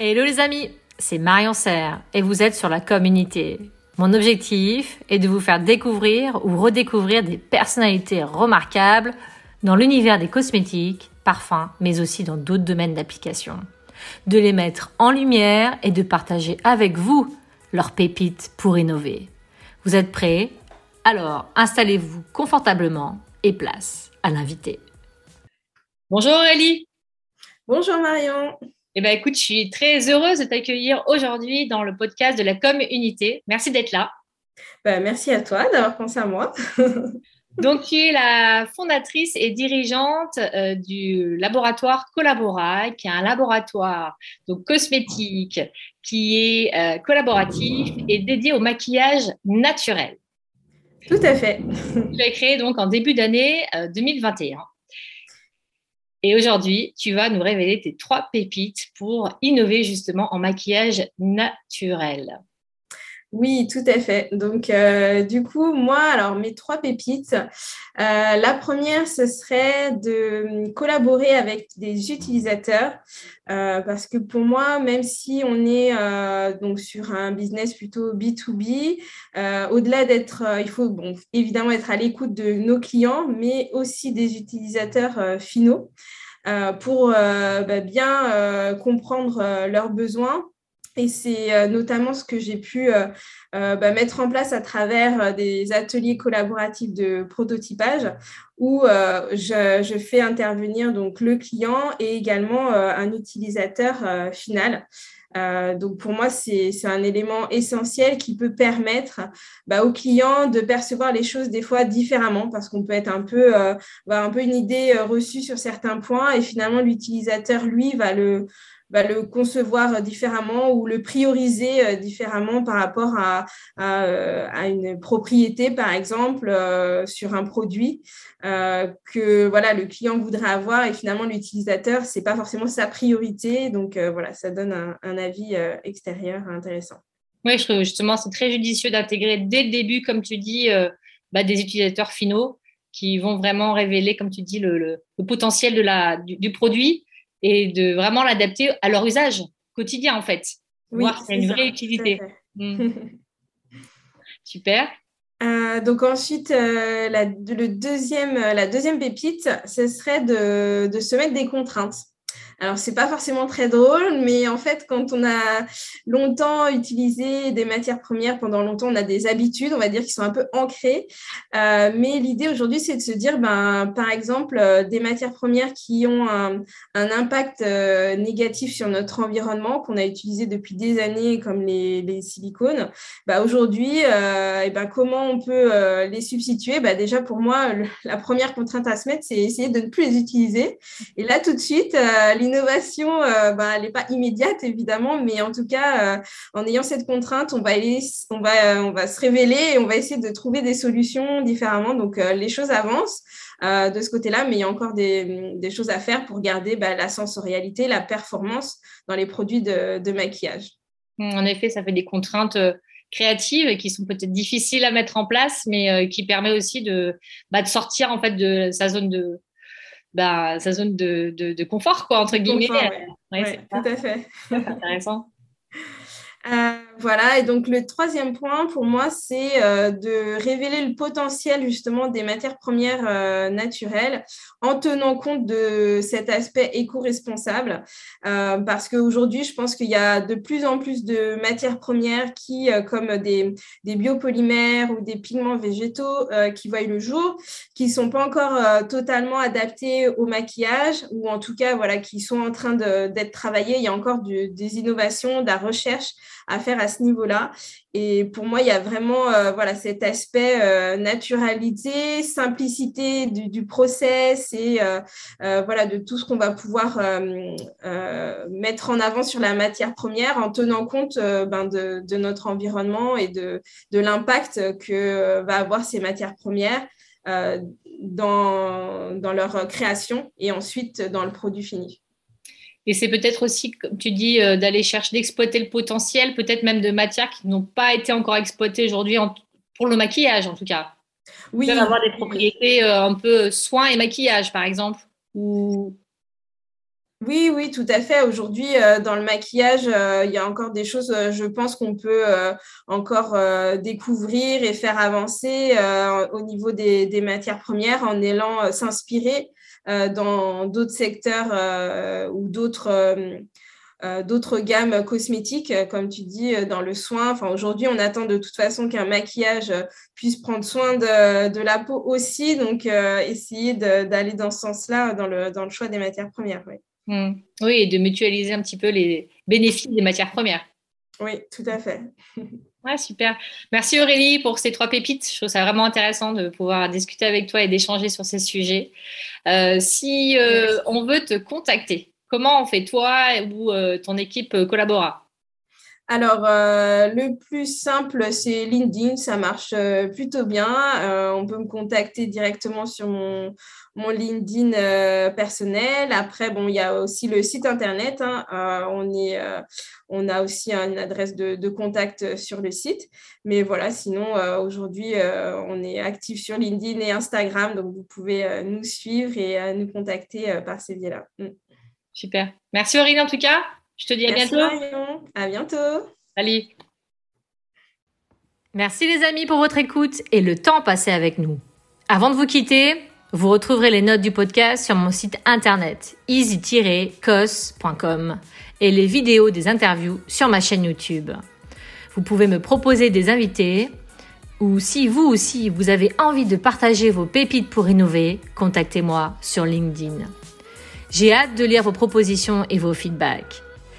Hello les amis, c'est Marion Serre et vous êtes sur la communauté. Mon objectif est de vous faire découvrir ou redécouvrir des personnalités remarquables dans l'univers des cosmétiques, parfums, mais aussi dans d'autres domaines d'application. De les mettre en lumière et de partager avec vous leurs pépites pour innover. Vous êtes prêts? Alors installez-vous confortablement et place à l'invité. Bonjour Aurélie. Bonjour Marion. Eh bien, écoute, je suis très heureuse de t'accueillir aujourd'hui dans le podcast de la Com Unité. Merci d'être là. Bah, merci à toi d'avoir pensé à moi. Donc, tu es la fondatrice et dirigeante euh, du laboratoire Collabora, qui est un laboratoire donc, cosmétique qui est euh, collaboratif et dédié au maquillage naturel. Tout à fait. Tu l'as créé donc en début d'année 2021. Et aujourd'hui, tu vas nous révéler tes trois pépites pour innover justement en maquillage naturel. Oui, tout à fait. Donc, euh, du coup, moi, alors mes trois pépites, euh, la première, ce serait de collaborer avec des utilisateurs, euh, parce que pour moi, même si on est donc sur un business plutôt B2B, au-delà d'être, il faut bon, évidemment être à l'écoute de nos clients, mais aussi des utilisateurs finaux. pour bah, bien comprendre leurs besoins et c'est euh, notamment ce que j'ai pu euh, euh, bah, mettre en place à travers des ateliers collaboratifs de prototypage où je, fais intervenir donc le client et également un utilisateur final. donc pour moi, c'est un élément essentiel qui peut permettre bah, au client de percevoir les choses des fois différemment parce qu'on peut être un peu, bah, un peu une idée reçue sur certains points et finalement l'utilisateur, lui, va le, va le concevoir différemment ou le prioriser euh, différemment par rapport à, euh, à, une propriété, par exemple, euh, sur un produit que voilà, le client voudrait avoir et finalement l'utilisateur, ce n'est pas forcément sa priorité. Donc voilà, ça donne un, avis extérieur intéressant. Oui, je trouve justement c'est très judicieux d'intégrer dès le début, comme tu dis, bah, des utilisateurs finaux qui vont vraiment révéler, comme tu dis, le, le, potentiel de la, du produit et de vraiment l'adapter à leur usage quotidien en fait. Oui, Voir c'est une vraie utilité. Hmm. Super. Euh, donc ensuite, euh, la, le deuxième, la deuxième pépite, ce serait de, de se mettre des contraintes. Alors, c'est pas forcément très drôle, mais en fait, quand on a longtemps utilisé des matières premières pendant longtemps, on a des habitudes, on va dire, qui sont un peu ancrées. Euh, mais l'idée aujourd'hui, c'est de se dire, ben, par exemple, euh, des matières premières qui ont un, impact euh, négatif sur notre environnement, qu'on a utilisé depuis des années, comme les, silicones. Ben, aujourd'hui, et ben, comment on peut les substituer? Ben, Déjà, pour moi, la première contrainte à se mettre, c'est essayer de ne plus les utiliser. Et là, tout de suite, l'innovation, euh, bah, elle n'est pas immédiate, évidemment, mais en tout cas, euh, en ayant cette contrainte, on va, on, va, euh, on va se révéler et on va essayer de trouver des solutions différemment. Donc, les choses avancent. de ce côté-là, mais il y a encore des, choses à faire pour garder bah, la sensorialité, la performance dans les produits de, de, maquillage. En effet, ça fait des contraintes créatives qui sont peut-être difficiles à mettre en place, mais qui permet aussi de, bah, de sortir en fait de sa zone de, bah, sa zone de, de, confort, quoi, entre guillemets. ouais. tout à fait. intéressant. Euh, voilà, et donc le troisième point pour moi, c'est euh, de révéler le potentiel justement des matières premières euh, naturelles en tenant compte de cet aspect éco-responsable. parce qu'aujourd'hui, je pense qu'il y a de plus en plus de matières premières qui, comme des, biopolymères ou des pigments végétaux, qui voient le jour, qui ne sont pas encore totalement adaptés au maquillage ou en tout cas, voilà, qui sont en train d'être travaillés. Il y a encore des innovations, de la recherche à faire à ce niveau-là. Et pour moi, il y a vraiment euh, voilà, cet aspect euh, naturalité, simplicité du, process et euh, voilà, de tout ce qu'on va pouvoir mettre en avant sur la matière première en tenant compte ben, de, de, notre environnement et de, de l'impact que va avoir ces matières premières. dans, dans leur création et ensuite dans le produit fini. Et c'est peut-être aussi, comme tu dis, euh, d'aller chercher d'exploiter le potentiel, peut-être même de matières qui n'ont pas été encore exploitées aujourd'hui pour le maquillage, en tout cas. Oui. avoir des propriétés euh, un peu soins et maquillage, par exemple. Ou... Oui, oui, tout à fait. Aujourd'hui, euh, dans le maquillage, euh, il y a encore des choses, euh, je pense qu'on peut encore découvrir et faire avancer au niveau des, des, matières premières en allant s'inspirer dans d'autres secteurs ou d'autres euh, d'autres gammes cosmétiques, euh, comme tu dis, euh, dans le soin. Enfin, aujourd'hui, on attend de toute façon qu'un maquillage puisse prendre soin de, la peau aussi. Donc, essayer d'aller dans ce sens-là dans le, dans le choix des matières premières. Oui. Mmh. oui, et de mutualiser un petit peu les bénéfices des matières premières. Oui, tout à fait. Ouais, super. Merci Aurélie pour ces trois pépites. Je trouve ça vraiment intéressant de pouvoir discuter avec toi et d'échanger sur ces sujets. si on veut te contacter, Comment on fait toi ou euh, ton équipe euh, collabora? Alors, euh, le plus simple, c'est LinkedIn, ça marche plutôt bien. on peut me contacter directement sur mon, LinkedIn personnel. Après, bon, il y a aussi le site internet. Hein. on, a aussi une adresse de, de, contact sur le site. Mais voilà, sinon, aujourd'hui, on est actif sur LinkedIn et Instagram. Donc, vous pouvez nous suivre et nous contacter par ces biais-là. Mm. Super. Merci Aurélie en tout cas. Je te dis à Merci bientôt. Marion. À bientôt. Salut. Merci les amis pour votre écoute et le temps passé avec nous. Avant de vous quitter, vous retrouverez les notes du podcast sur mon site internet easy-cos.com et les vidéos des interviews sur ma chaîne YouTube. Vous pouvez me proposer des invités ou si vous aussi vous avez envie de partager vos pépites pour innover, contactez-moi sur LinkedIn. J'ai hâte de lire vos propositions et vos feedbacks.